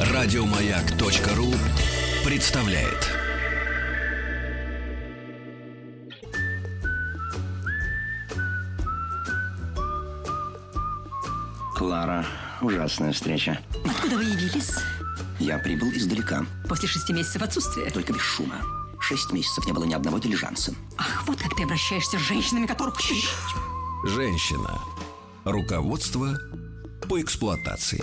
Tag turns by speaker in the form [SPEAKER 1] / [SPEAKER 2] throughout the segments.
[SPEAKER 1] Радиомаяк.ру представляет.
[SPEAKER 2] Клара, ужасная встреча.
[SPEAKER 3] Откуда вы явились?
[SPEAKER 2] Я прибыл издалека,
[SPEAKER 3] После шести месяцев отсутствия.
[SPEAKER 2] только без шума. Шесть месяцев не было ни одного дилижанса.
[SPEAKER 3] Ах, вот как ты обращаешься с женщинами, которых...
[SPEAKER 1] Женщина. Руководство по эксплуатации.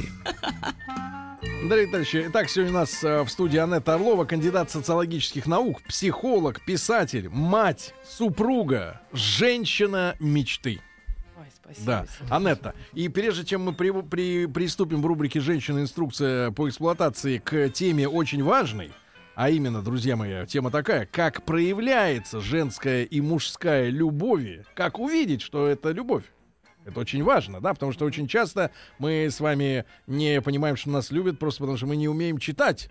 [SPEAKER 4] Дорогие товарищи, итак, сегодня у нас э, в студии Анетта Орлова, кандидат социологических наук, психолог, писатель, мать, супруга, женщина мечты.
[SPEAKER 5] Ой, спасибо.
[SPEAKER 4] Да,
[SPEAKER 5] Сергей.
[SPEAKER 4] Анетта. И прежде чем мы при- при- приступим в рубрике «Женщина. Инструкция по эксплуатации» к теме очень важной, а именно, друзья мои, тема такая, как проявляется женская и мужская любовь, как увидеть, что это любовь. Это очень важно, да, потому что очень часто мы с вами не понимаем, что нас любят, просто потому что мы не умеем читать.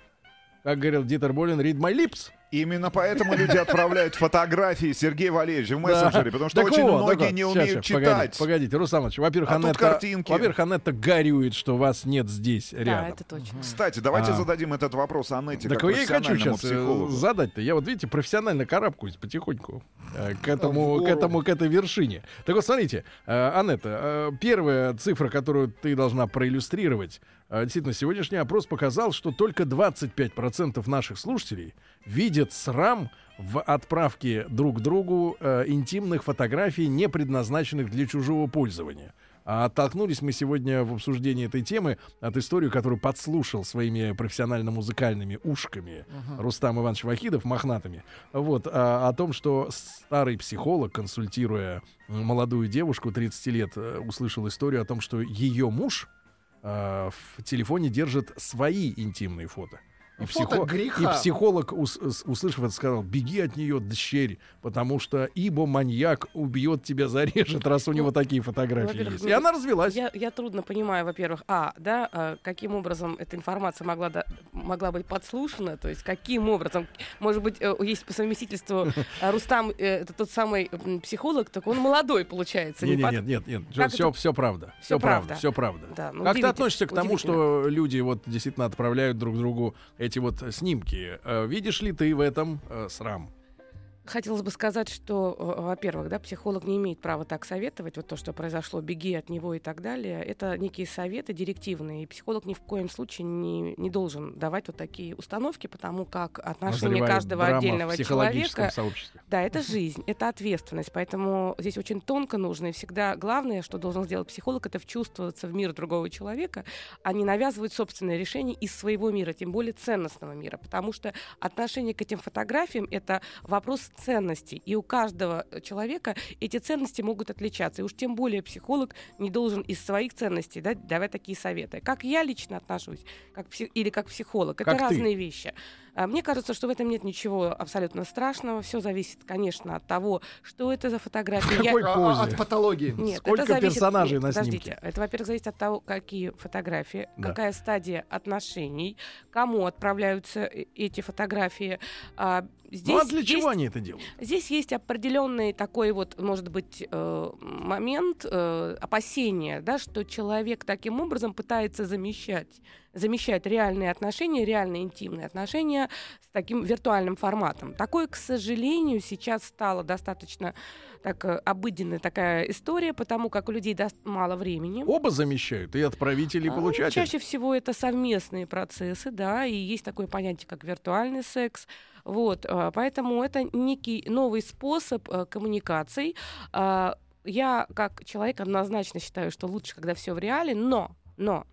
[SPEAKER 4] Как говорил Дитер Болин, read my lips.
[SPEAKER 6] Именно поэтому люди отправляют фотографии Сергея Валерьевича в мессенджере, потому что очень многие не умеют читать.
[SPEAKER 4] погодите, во-первых,
[SPEAKER 6] А тут
[SPEAKER 4] Анетта,
[SPEAKER 6] картинки.
[SPEAKER 4] во-первых, Анетта горюет, что вас нет здесь
[SPEAKER 5] Да,
[SPEAKER 4] рядом.
[SPEAKER 5] это точно.
[SPEAKER 6] Кстати, давайте
[SPEAKER 4] А.
[SPEAKER 6] зададим этот вопрос Аннете,
[SPEAKER 4] Так
[SPEAKER 6] как
[SPEAKER 4] я и хочу сейчас
[SPEAKER 6] психологу.
[SPEAKER 4] задать-то. Я вот, видите, профессионально карабкаюсь потихоньку э, к этому, к этому, к этой вершине. Так вот, смотрите, э, Анетта, э, первая цифра, которую ты должна проиллюстрировать, э, действительно, сегодняшний опрос показал, что только 25% наших слушателей видят срам в отправке друг другу э, интимных фотографий, не предназначенных для чужого пользования. А оттолкнулись мы сегодня в обсуждении этой темы от истории, которую подслушал своими профессионально-музыкальными ушками Рустам Иванович Вахидов, мохнатыми. Вот, а, о том, что старый психолог, консультируя молодую девушку 30 лет, э, услышал историю о том, что ее муж э, в телефоне держит свои интимные фото. И, психо- и психолог, ус- услышав это, сказал, беги от нее, дщерь, потому что ибо маньяк убьет тебя, зарежет, раз у него такие фотографии есть.
[SPEAKER 5] ну,
[SPEAKER 4] И она развелась.
[SPEAKER 5] Я, я трудно понимаю, во-первых, а, да, а, каким образом эта информация могла, да- могла быть подслушана, то есть каким образом, может быть, э, есть по совместительству э, Рустам, э, это тот самый психолог, так он молодой получается.
[SPEAKER 4] Не,
[SPEAKER 5] не
[SPEAKER 4] не,
[SPEAKER 5] под-
[SPEAKER 4] нет, нет, нет, все,
[SPEAKER 5] это?
[SPEAKER 4] все правда, все правда, все правда.
[SPEAKER 5] Да, ну,
[SPEAKER 4] как ты относишься к тому, что люди вот действительно отправляют друг другу эти вот снимки? Э, Видишь ли ты в этом э, срам?
[SPEAKER 5] Хотелось бы сказать, что, э, во-первых, да, психолог не имеет права так советовать, вот то, что произошло, беги от него и так далее. Это некие советы директивные, и психолог ни в коем случае не, не должен давать вот такие установки, потому как отношение каждого отдельного человека
[SPEAKER 4] сообществе.
[SPEAKER 5] Да, это жизнь, это ответственность, поэтому здесь очень тонко нужно, и всегда главное, что должен сделать психолог, это вчувствоваться в мир другого человека, а не навязывать собственное решение из своего мира, тем более ценностного мира, потому что отношение к этим фотографиям — это вопрос ценностей, и у каждого человека эти ценности могут отличаться, и уж тем более психолог не должен из своих ценностей да, давать такие советы. Как я лично отношусь, как пси- или как психолог, это
[SPEAKER 4] Как ты.
[SPEAKER 5] разные вещи. А, Мне кажется, что в этом нет ничего абсолютно страшного. Все зависит, конечно, от того, что это за фотографии. Я-
[SPEAKER 4] какой
[SPEAKER 7] А,
[SPEAKER 4] позе?
[SPEAKER 7] От патологии.
[SPEAKER 5] Нет,
[SPEAKER 4] Сколько
[SPEAKER 5] это зависит...
[SPEAKER 4] персонажей
[SPEAKER 5] Нет,
[SPEAKER 4] на
[SPEAKER 5] подождите.
[SPEAKER 4] снимке?
[SPEAKER 5] Это, во-первых, зависит от того, какие фотографии,
[SPEAKER 4] Да.
[SPEAKER 5] какая стадия отношений, кому отправляются э- эти фотографии. А, здесь
[SPEAKER 4] ну а для
[SPEAKER 5] есть-
[SPEAKER 4] чего они это делают?
[SPEAKER 5] Здесь есть определенный такой вот, может быть, э, момент э, опасения, да, что человек таким образом пытается замещать, замещать реальные отношения, реальные интимные отношения с таким виртуальным форматом. Такое, к сожалению, сейчас стало достаточно так, э, обыденная такая история, потому как у людей даст мало времени.
[SPEAKER 4] Оба замещают, и отправитель, и
[SPEAKER 5] А,
[SPEAKER 4] получатель.
[SPEAKER 5] Чаще всего это совместные процессы, да, и есть такое понятие, как виртуальный секс. Вот, а, поэтому это некий новый способ э, коммуникаций. Я, как человек, однозначно считаю, что лучше, когда все в реале, но, но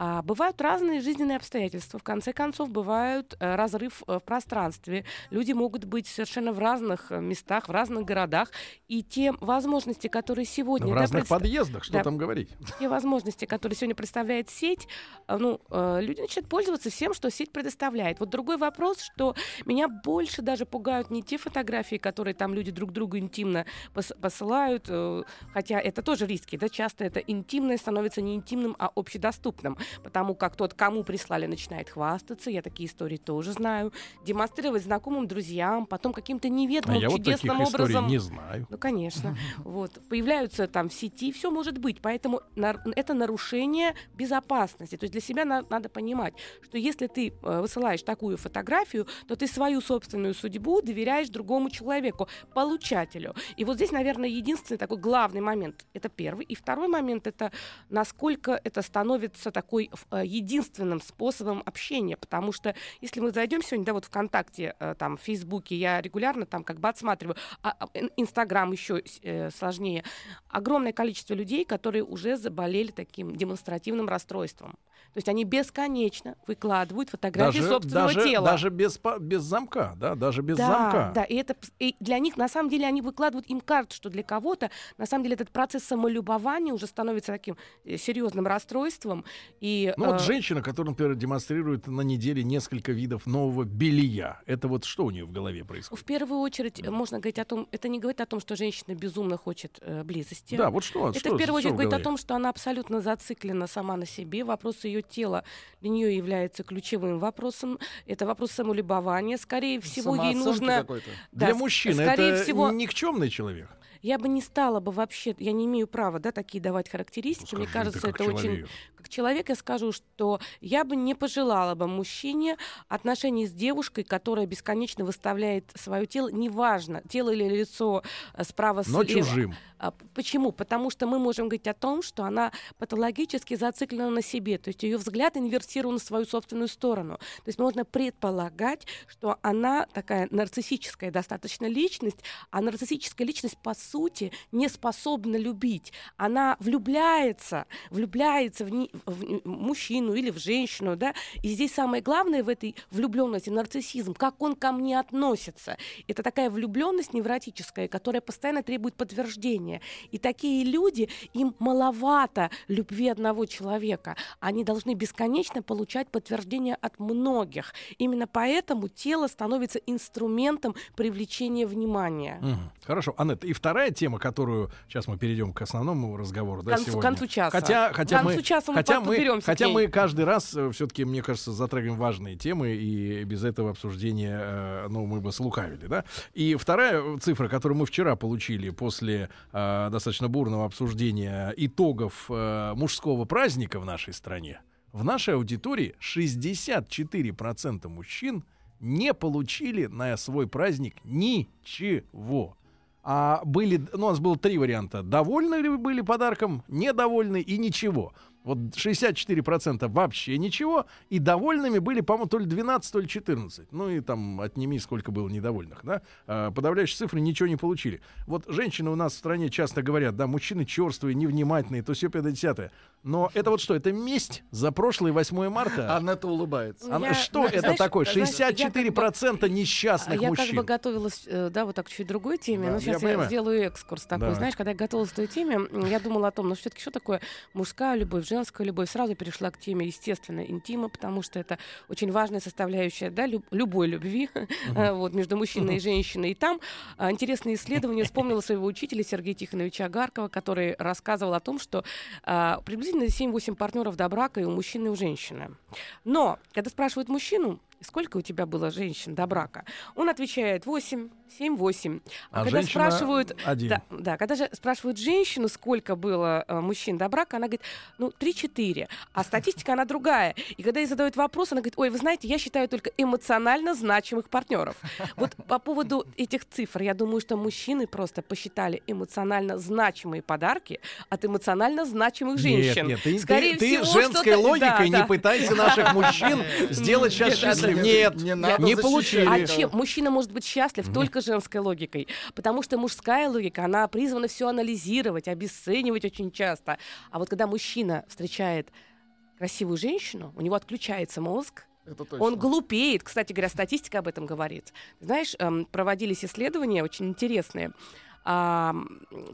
[SPEAKER 5] а, бывают разные жизненные обстоятельства. В конце концов, бывают э, разрыв э, в пространстве. Люди могут быть совершенно в разных э, местах, в разных городах. И те возможности, которые сегодня...
[SPEAKER 4] в
[SPEAKER 5] да,
[SPEAKER 4] разных
[SPEAKER 5] предста-
[SPEAKER 4] подъездах, что
[SPEAKER 5] да.
[SPEAKER 4] там говорить?
[SPEAKER 5] те возможности, которые сегодня представляет сеть, э, ну, э, люди начинают пользоваться всем, что сеть предоставляет. Вот другой вопрос, что меня больше даже пугают не те фотографии, которые там люди друг другу интимно пос- посылают, э, хотя это тоже риски, да, часто это интимное становится не интимным, а общедоступным. Потому как тот, кому прислали, начинает хвастаться. Я такие истории тоже знаю. Демонстрировать знакомым друзьям, потом каким-то
[SPEAKER 4] А
[SPEAKER 5] неведомым
[SPEAKER 4] я вот таких
[SPEAKER 5] чудесным образом.
[SPEAKER 4] не знаю.
[SPEAKER 5] Ну, конечно. Вот. Появляются там в сети, все может быть. Поэтому это нарушение безопасности. То есть для себя на- надо понимать, что если ты э, высылаешь такую фотографию, то ты свою собственную судьбу доверяешь другому человеку, получателю. И вот здесь, наверное, единственный такой главный момент. Это первый. И второй момент — это насколько это становится такой ф- э, единственным способом общения. Потому что если мы зайдем сегодня, да, вот ВКонтакте, э, там, в Фейсбуке, я регулярно там как бы отсматриваю, а, а, ин- Инстаграм еще э, сложнее, огромное количество людей, которые уже заболели таким демонстративным расстройством. То есть они бесконечно выкладывают фотографии
[SPEAKER 4] Даже,
[SPEAKER 5] собственного
[SPEAKER 4] даже,
[SPEAKER 5] тела.
[SPEAKER 4] даже без, без замка, да, даже без
[SPEAKER 5] да,
[SPEAKER 4] замка.
[SPEAKER 5] да, и это и для них на самом деле они выкладывают, им кажется, что для кого-то на самом деле этот процесс самолюбования уже становится таким серьезным расстройством. И,
[SPEAKER 4] Ну вот
[SPEAKER 5] э,
[SPEAKER 4] женщина, которая, например, демонстрирует на неделе несколько видов нового белья, это вот что у нее в голове происходит?
[SPEAKER 5] в первую очередь э, можно говорить о том, это не говорит о том, что женщина безумно хочет э, близости.
[SPEAKER 4] Да, вот что?
[SPEAKER 5] Это
[SPEAKER 4] что,
[SPEAKER 5] в первую
[SPEAKER 4] что
[SPEAKER 5] очередь говорит о том, что она абсолютно зациклена сама на себе. Вопрос ее тела для нее является ключевым вопросом. Это вопрос самолюбования. Скорее всего, ей нужно... Да,
[SPEAKER 4] Для мужчины
[SPEAKER 5] скорее
[SPEAKER 4] это
[SPEAKER 5] всего,
[SPEAKER 4] никчемный человек.
[SPEAKER 5] Я бы не стала бы вообще, я не имею права, да, такие давать характеристики.
[SPEAKER 4] Ну,
[SPEAKER 5] Мне
[SPEAKER 4] скажи ты
[SPEAKER 5] кажется, это очень
[SPEAKER 4] человек.
[SPEAKER 5] как человек я скажу, что я бы не пожелала бы мужчине отношений с девушкой, которая бесконечно выставляет свое тело, неважно, тело или лицо э, справа
[SPEAKER 4] Но
[SPEAKER 5] слева.
[SPEAKER 4] чужим.
[SPEAKER 5] А, Почему? Потому что мы можем говорить о том, что она патологически зациклена на себе, то есть ее взгляд инвертирован в свою собственную сторону. То есть можно предполагать, что она такая нарциссическая достаточно личность, а нарциссическая личность по сути не способна любить. Она влюбляется, влюбляется в, ни- в мужчину или в женщину, да. И здесь самое главное в этой влюбленности нарциссизм, как он ко мне относится. Это такая влюбленность невротическая, которая постоянно требует подтверждения. И такие люди, им маловато любви одного человека. Они должны бесконечно получать подтверждение от многих. Именно поэтому тело становится инструментом привлечения внимания.
[SPEAKER 4] Мгм. Хорошо, Аннет, и вторая тема, которую сейчас мы перейдем к основному разговору, да,
[SPEAKER 5] К концу-
[SPEAKER 4] сегодня.
[SPEAKER 5] концу часа.
[SPEAKER 4] Хотя, хотя
[SPEAKER 5] К концу
[SPEAKER 4] мы,
[SPEAKER 5] часа мы
[SPEAKER 4] хотя мы, хотя мы каждый раз все-таки, мне кажется, затрагиваем важные темы, и без этого обсуждения, э, ну, мы бы слукавили, да. И вторая цифра, которую мы вчера получили после э, достаточно бурного обсуждения итогов э, мужского праздника в нашей стране, в нашей аудитории 64% мужчин не получили на свой праздник ничего. А были, ну, у нас было три варианта. Довольны ли вы были подарком, недовольны и ничего. Вот 64% вообще ничего, и довольными были, по-моему, то ли 12, то ли 14. Ну и там отними, сколько было недовольных, да. А, подавляющие цифры ничего не получили. Вот женщины у нас в стране часто говорят, да, мужчины черствые, невнимательные, то все 50 Но это вот что, это месть за прошлое 8 марта?
[SPEAKER 7] Аннета улыбается.
[SPEAKER 4] Она-
[SPEAKER 5] Я-
[SPEAKER 4] что
[SPEAKER 5] зна-
[SPEAKER 4] это
[SPEAKER 5] знаешь,
[SPEAKER 4] такое?
[SPEAKER 5] знаешь, я как бы-
[SPEAKER 4] 64% несчастных
[SPEAKER 5] я
[SPEAKER 4] мужчин.
[SPEAKER 5] как бы готовилась, э, да, вот так чуть другой теме,
[SPEAKER 4] Да,
[SPEAKER 5] но
[SPEAKER 4] я
[SPEAKER 5] сейчас я,
[SPEAKER 4] понимаю.
[SPEAKER 5] сделаю экскурс такой.
[SPEAKER 4] Давай.
[SPEAKER 5] Знаешь, когда я готовилась к той теме, я думала о том, ну все-таки что такое мужская любовь, женская любовь. Сразу перешла к теме, естественно, интима, потому что это очень важная составляющая да, люб- любой любви э, вот, между мужчиной и женщиной. И там а, интересное исследование вспомнила своего учителя Сергея Тихоновича Агаркова, который рассказывал о том, что а, приблизительно 7-8 партнеров до брака и у мужчины, и у женщины. Но, когда спрашивают мужчину, сколько у тебя было женщин до брака, он отвечает 8, 7, 8. А,
[SPEAKER 4] А
[SPEAKER 5] когда спрашивают...
[SPEAKER 4] один.
[SPEAKER 5] Да, да, когда же спрашивают женщину, сколько было э, мужчин до брака, она говорит, ну, 3-4. А статистика, она другая. И когда ей задают вопрос, она говорит, ой, вы знаете, я считаю только эмоционально значимых партнеров. Вот по поводу этих цифр, я думаю, что мужчины просто посчитали эмоционально значимые подарки от эмоционально значимых женщин.
[SPEAKER 4] Нет, нет, ты,
[SPEAKER 5] Скорее
[SPEAKER 4] ты- ты
[SPEAKER 5] всего,
[SPEAKER 4] женской
[SPEAKER 5] что-то-
[SPEAKER 4] логикой
[SPEAKER 5] да,
[SPEAKER 4] не
[SPEAKER 5] да.
[SPEAKER 4] пытайся наших мужчин сделать сейчас
[SPEAKER 5] да.
[SPEAKER 4] Нет,
[SPEAKER 7] Не
[SPEAKER 4] получили.
[SPEAKER 5] А чем мужчина может быть счастлив только женской логикой? Потому что мужская логика, она призвана все анализировать, обесценивать очень часто. А вот когда мужчина встречает красивую женщину, у него отключается мозг, он глупеет. Кстати говоря, статистика об этом говорит. Знаешь, эм, проводились исследования очень интересные. А,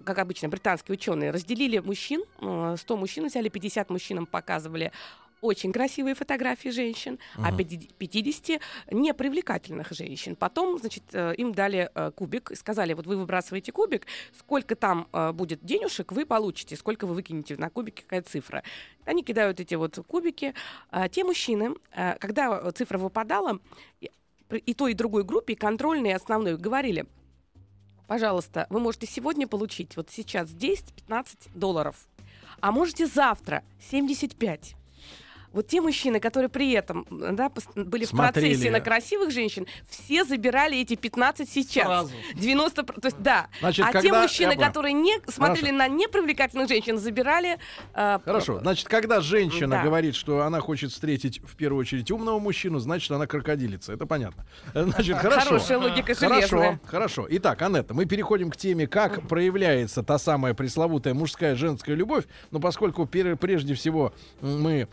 [SPEAKER 5] как обычно, британские ученые разделили мужчин, э, 100 мужчин взяли, 50 мужчинам показывали очень красивые фотографии женщин, а 50 непривлекательных женщин. Потом, значит, э, им дали э, кубик и сказали, вот вы выбрасываете кубик, сколько там э, будет денежек, вы получите, сколько вы выкинете на кубике, какая цифра. Они кидают эти вот кубики. А те мужчины, когда цифра выпадала, и- и той, и другой группе, и контрольной, и основной, говорили, пожалуйста, вы можете сегодня получить, вот сейчас 10-15 долларов, а можете завтра 75. Вот те мужчины, которые при этом да, были
[SPEAKER 4] Смотрели.
[SPEAKER 5] в процессе на красивых женщин, все забирали эти 15 сейчас.
[SPEAKER 4] Сразу.
[SPEAKER 5] 90, про- то есть да.
[SPEAKER 4] Значит,
[SPEAKER 5] а те
[SPEAKER 4] когда-
[SPEAKER 5] мужчины,
[SPEAKER 4] я понял.
[SPEAKER 5] которые не смотрели на непривлекательных женщин, забирали. э,
[SPEAKER 4] Хорошо, значит, когда женщина
[SPEAKER 5] Да.
[SPEAKER 4] говорит, что она хочет встретить в первую очередь умного мужчину, значит, она крокодилица. Это понятно. Значит, хорошо.
[SPEAKER 5] Хорошая логика
[SPEAKER 4] Хорошо,
[SPEAKER 5] железная.
[SPEAKER 4] хорошо. Итак, Анетта, мы переходим к теме, как проявляется та самая пресловутая мужская женская любовь. Но поскольку прежде всего мы,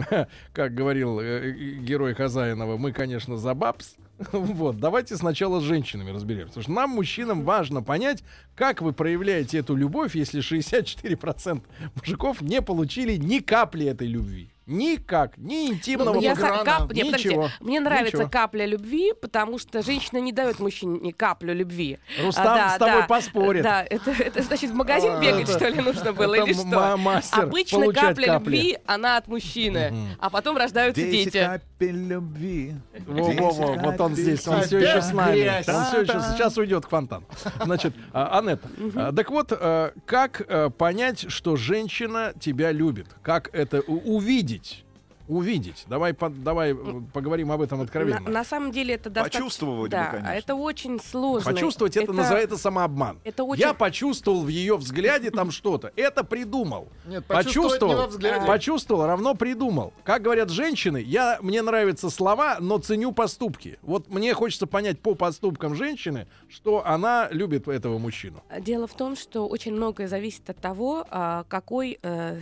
[SPEAKER 4] как говорил э, э, герой Хазаинова, мы, конечно, за бабс. Вот, давайте сначала с женщинами разберемся. Потому что нам, мужчинам, важно понять, как вы проявляете эту любовь, если 64% мужиков не получили ни капли этой любви. Никак, ни интимного
[SPEAKER 5] Ну, я кап- не, подождите.
[SPEAKER 4] Ничего.
[SPEAKER 5] Мне нравится
[SPEAKER 4] Ничего.
[SPEAKER 5] капля любви, потому что женщина не дает мужчине каплю любви.
[SPEAKER 4] Рустам
[SPEAKER 5] А, да,
[SPEAKER 4] с тобой
[SPEAKER 5] да.
[SPEAKER 4] поспорит.
[SPEAKER 5] Да, это, это значит в магазин
[SPEAKER 4] А,
[SPEAKER 5] бегать,
[SPEAKER 4] это-
[SPEAKER 5] что ли, нужно было,
[SPEAKER 4] это
[SPEAKER 5] или что?
[SPEAKER 4] мастер
[SPEAKER 5] Обычно капля
[SPEAKER 4] капли.
[SPEAKER 5] любви, она от мужчины, а потом рождаются дети.
[SPEAKER 6] капель любви.
[SPEAKER 4] Во-во-во, вот он здесь, он все еще с нами. Он все еще сейчас уйдет к фонтану. Значит, а, Анетта, а, так вот, а, как а, понять, что женщина тебя любит? Как это у- увидеть? Увидеть. Давай, по- давай э, поговорим об этом
[SPEAKER 5] На,
[SPEAKER 4] откровенно.
[SPEAKER 5] на самом деле это достаточно...
[SPEAKER 6] Почувствовать бы,
[SPEAKER 5] да,
[SPEAKER 6] конечно.
[SPEAKER 5] это очень сложно.
[SPEAKER 4] Почувствовать это, называется самообман.
[SPEAKER 5] это очень-
[SPEAKER 4] Я почувствовал в ее взгляде там что-то. Это придумал.
[SPEAKER 7] Нет, почувствовать не во взгляде.
[SPEAKER 4] почувствовал, равно придумал. Как говорят женщины, я мне нравятся слова, но ценю поступки. Вот мне хочется понять по поступкам женщины, что она любит этого мужчину.
[SPEAKER 5] Дело в том, что очень многое зависит от того, а, какой э,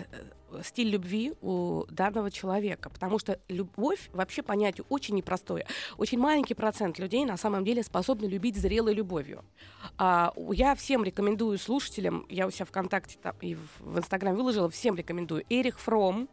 [SPEAKER 5] стиль любви у данного человека. Потому что любовь вообще понятие очень непростое. Очень маленький процент людей на самом деле способны любить зрелой любовью. А, я всем рекомендую слушателям, я у себя ВКонтакте там и в Инстаграм выложила, всем рекомендую. Эрих Фром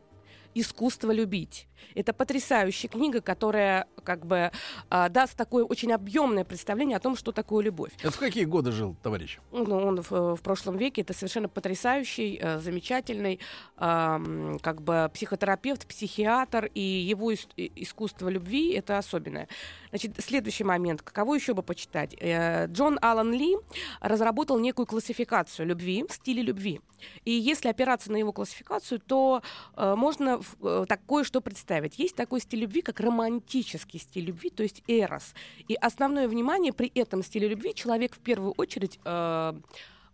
[SPEAKER 5] «Искусство любить». Это потрясающая книга, которая как бы а, даст такое очень объемное представление о том, что такое любовь.
[SPEAKER 4] Это в какие годы жил, товарищ?
[SPEAKER 5] Ну, он в, в прошлом веке это совершенно потрясающий, э, замечательный, ам, как бы психотерапевт, психиатр, и его ис- искусство любви это особенное. Значит, следующий момент. Каково еще бы почитать? Э, Джон Аллен Ли разработал некую классификацию любви, стиле любви. И если опираться на его классификацию, то э, можно в- э, такое что представить. Есть такой стиль любви, как романтический стиль любви, то есть эрос. И основное внимание при этом стиле любви человек в первую очередь э,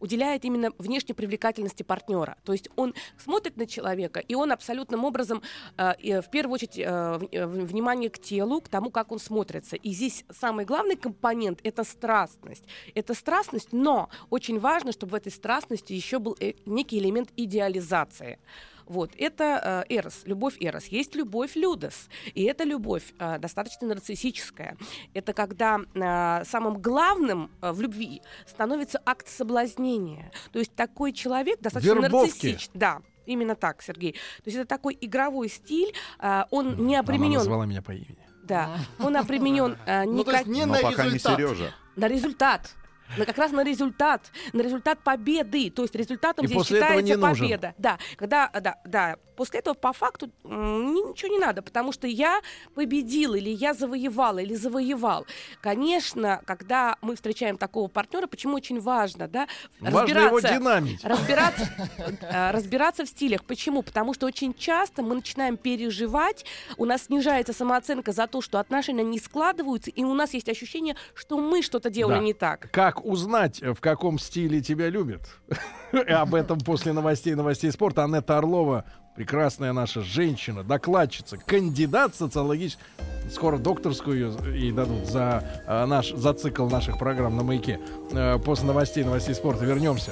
[SPEAKER 5] уделяет именно внешней привлекательности партнера. То есть он смотрит на человека, и он абсолютным образом, э, и, в первую очередь, э, э, внимание к телу, к тому, как он смотрится. И здесь самый главный компонент — это страстность. Это страстность, но очень важно, чтобы в этой страстности еще был э, некий элемент идеализации. Вот, это э, эрос, любовь эрос. Есть любовь людос, и эта любовь э, достаточно нарциссическая. Это когда э, самым главным э, в любви становится акт соблазнения. То есть такой человек достаточно
[SPEAKER 4] Вербовки.
[SPEAKER 5] нарциссичный. Да, именно так, Сергей. То есть это такой игровой стиль, э, он не
[SPEAKER 4] Она
[SPEAKER 5] обременен.
[SPEAKER 4] назвала меня по имени.
[SPEAKER 5] Да, он обременен э,
[SPEAKER 7] Ну, то
[SPEAKER 5] никак-
[SPEAKER 7] есть не
[SPEAKER 6] Но
[SPEAKER 7] на
[SPEAKER 6] пока не. Сережа.
[SPEAKER 5] на результат. На как раз на результат, на результат победы. То есть результатом
[SPEAKER 4] И
[SPEAKER 5] здесь считается победа. Да, когда, да, да. После этого по факту ничего не надо, потому что я победил, или я завоевал, или завоевал. Конечно, когда мы встречаем такого партнера, почему очень важно, да,
[SPEAKER 4] Важно его динамить.
[SPEAKER 5] разбираться, э, разбираться в стилях. Почему? Потому что очень часто мы начинаем переживать, у нас снижается самооценка за то, что отношения не складываются, и у нас есть ощущение, что мы что-то делали
[SPEAKER 4] Да.
[SPEAKER 5] не так.
[SPEAKER 4] Как узнать, в каком стиле тебя любят? Об этом после новостей новостей спорта. Анетта Орлова, прекрасная наша женщина, докладчица, кандидат социологических. Скоро докторскую ее и дадут за, а, наш, за цикл наших программ на маяке. Э, После новостей новостей спорта вернемся.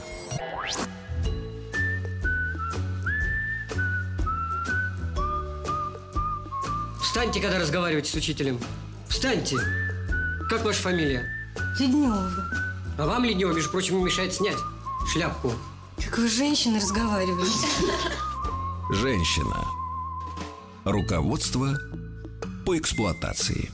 [SPEAKER 8] Встаньте, когда разговариваете с учителем. Встаньте. Как ваша фамилия?
[SPEAKER 9] Леднева.
[SPEAKER 8] А вам, Леднева, между прочим, не мешает снять шляпку.
[SPEAKER 9] Как вы с женщиной разговариваете?
[SPEAKER 1] Женщина. Руководство по эксплуатации.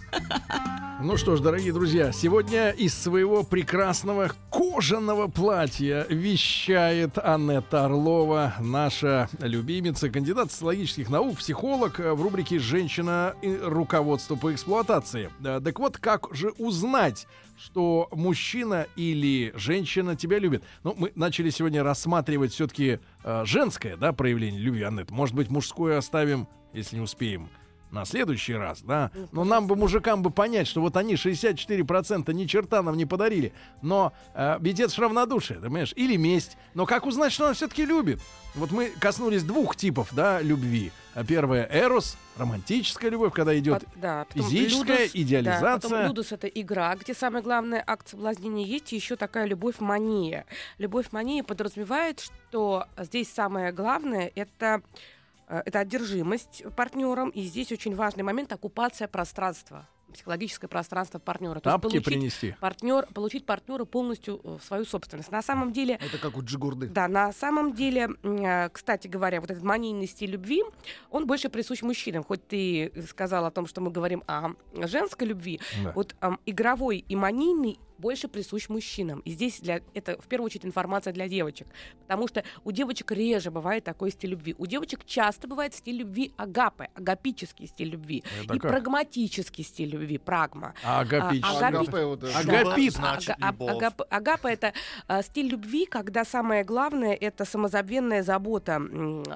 [SPEAKER 4] Ну что ж, дорогие друзья, сегодня из своего прекрасного кожаного платья вещает Аннета Орлова, наша любимица, кандидат социологических наук, психолог в рубрике «Женщина. Руководство по эксплуатации». Так вот, как же узнать, что мужчина или женщина тебя любит? Ну, мы начали сегодня рассматривать все-таки э, женское, да, проявление любви, Аннет. Может быть, мужское оставим, если не успеем на следующий раз, да. Но нам бы, мужикам бы понять, что вот они 64% ни черта нам не подарили. Но э, ведь это же равнодушие, ты понимаешь? Или месть. Но как узнать, что она все-таки любит? Вот мы коснулись двух типов, да, любви. А Первое — эрос, романтическая любовь, когда идет
[SPEAKER 5] Пот- да,
[SPEAKER 4] физическая
[SPEAKER 5] людус, Да,
[SPEAKER 4] идеализация.
[SPEAKER 5] потом людус это игра, где самое главное акт соблазнения есть, и еще такая любовь-мания. Любовь-мания подразумевает, что здесь самое главное это э, это одержимость партнером, и здесь очень важный момент оккупация пространства психологическое пространство партнера. То есть получить
[SPEAKER 4] принести.
[SPEAKER 5] партнер, получить партнера полностью э, в свою собственность. На самом деле,
[SPEAKER 7] Это как у Джигурды.
[SPEAKER 5] да, на самом деле, э, кстати говоря, вот этот манийный стиль любви, он больше присущ мужчинам. Хоть ты сказал о том, что мы говорим о женской любви,
[SPEAKER 4] Да.
[SPEAKER 5] вот ам, игровой и манийный больше присущ мужчинам. И здесь для, это в первую очередь информация для девочек. Потому что у девочек реже бывает такой стиль любви. У девочек часто бывает стиль любви агапы, агапический стиль любви.
[SPEAKER 4] Это
[SPEAKER 5] и
[SPEAKER 4] как?
[SPEAKER 5] прагматический стиль любви, прагма.
[SPEAKER 4] А агапический.
[SPEAKER 5] А, агапи-.
[SPEAKER 4] Агапит.
[SPEAKER 5] Да,
[SPEAKER 7] Значит,
[SPEAKER 5] агап- агапа это а, стиль любви, когда самое главное это самозабвенная забота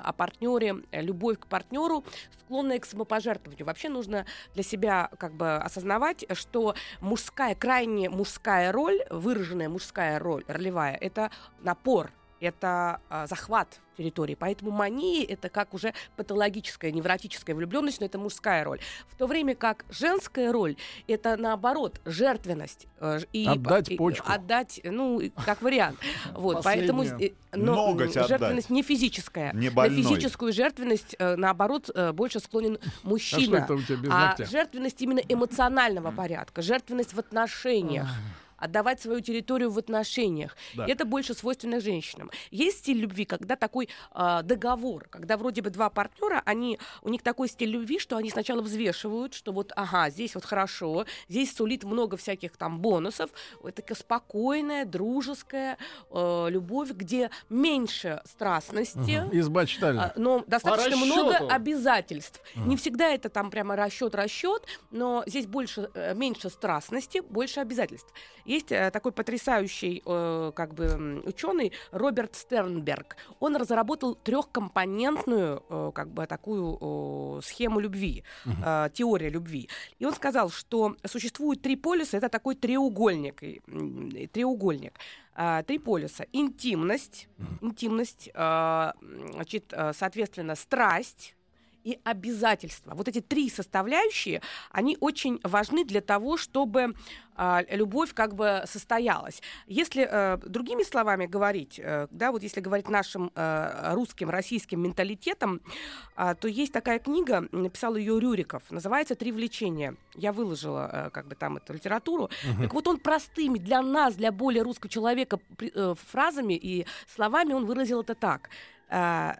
[SPEAKER 5] о партнере, э, любовь к партнеру, склонная к самопожертвованию. Вообще нужно для себя как бы осознавать, что мужская, крайне мужская роль, выраженная мужская роль, ролевая, это напор, это а, захват территории. Поэтому мания это как уже патологическая, невротическая влюбленность, но это мужская роль. В то время как женская роль это наоборот жертвенность. э, и,
[SPEAKER 4] Отдать
[SPEAKER 5] и-
[SPEAKER 4] почку.
[SPEAKER 5] Отдать, ну, как вариант. Вот, поэтому э, но,
[SPEAKER 6] Ноготь отдать.
[SPEAKER 5] жертвенность не физическая.
[SPEAKER 6] Не
[SPEAKER 5] На физическую жертвенность, э, наоборот, э, больше склонен
[SPEAKER 4] А что
[SPEAKER 5] мужчина.
[SPEAKER 4] это у тебя без
[SPEAKER 5] А
[SPEAKER 4] ногтя?
[SPEAKER 5] жертвенность именно эмоционального порядка, жертвенность в отношениях. Отдавать свою территорию в отношениях.
[SPEAKER 4] Да.
[SPEAKER 5] И Это больше свойственно женщинам. Есть стиль любви, когда такой а, договор, когда вроде бы два партнера, они, у них такой стиль любви, что они сначала взвешивают, что вот, ага, здесь вот хорошо, здесь сулит много всяких там бонусов. Это такая спокойная, дружеская э, любовь, где меньше страстности,
[SPEAKER 4] Изба читали.
[SPEAKER 5] а, но достаточно много обязательств. Не всегда это там прямо расчет, расчет, но здесь больше, э, меньше страстности, больше обязательств. Есть э, такой потрясающий э, как бы ученый Роберт Стернберг. Он разработал трехкомпонентную э, как бы такую схему любви, э, теория любви. И он сказал, что существует три полюса. Это такой треугольник, треугольник. А, три полюса: интимность, интимность, а, м, значит, соответственно, страсть и обязательства. Вот эти три составляющие, они очень важны для того, чтобы а, любовь как бы состоялась. Если э, другими словами говорить, э, да, вот если говорить нашим э, русским, российским менталитетом, а, то есть такая книга, написал ее Рюриков, называется «Три влечения». Я выложила э, как бы там эту литературу. Так вот он простыми для нас, для более русского человека э, фразами и словами он выразил это так. А,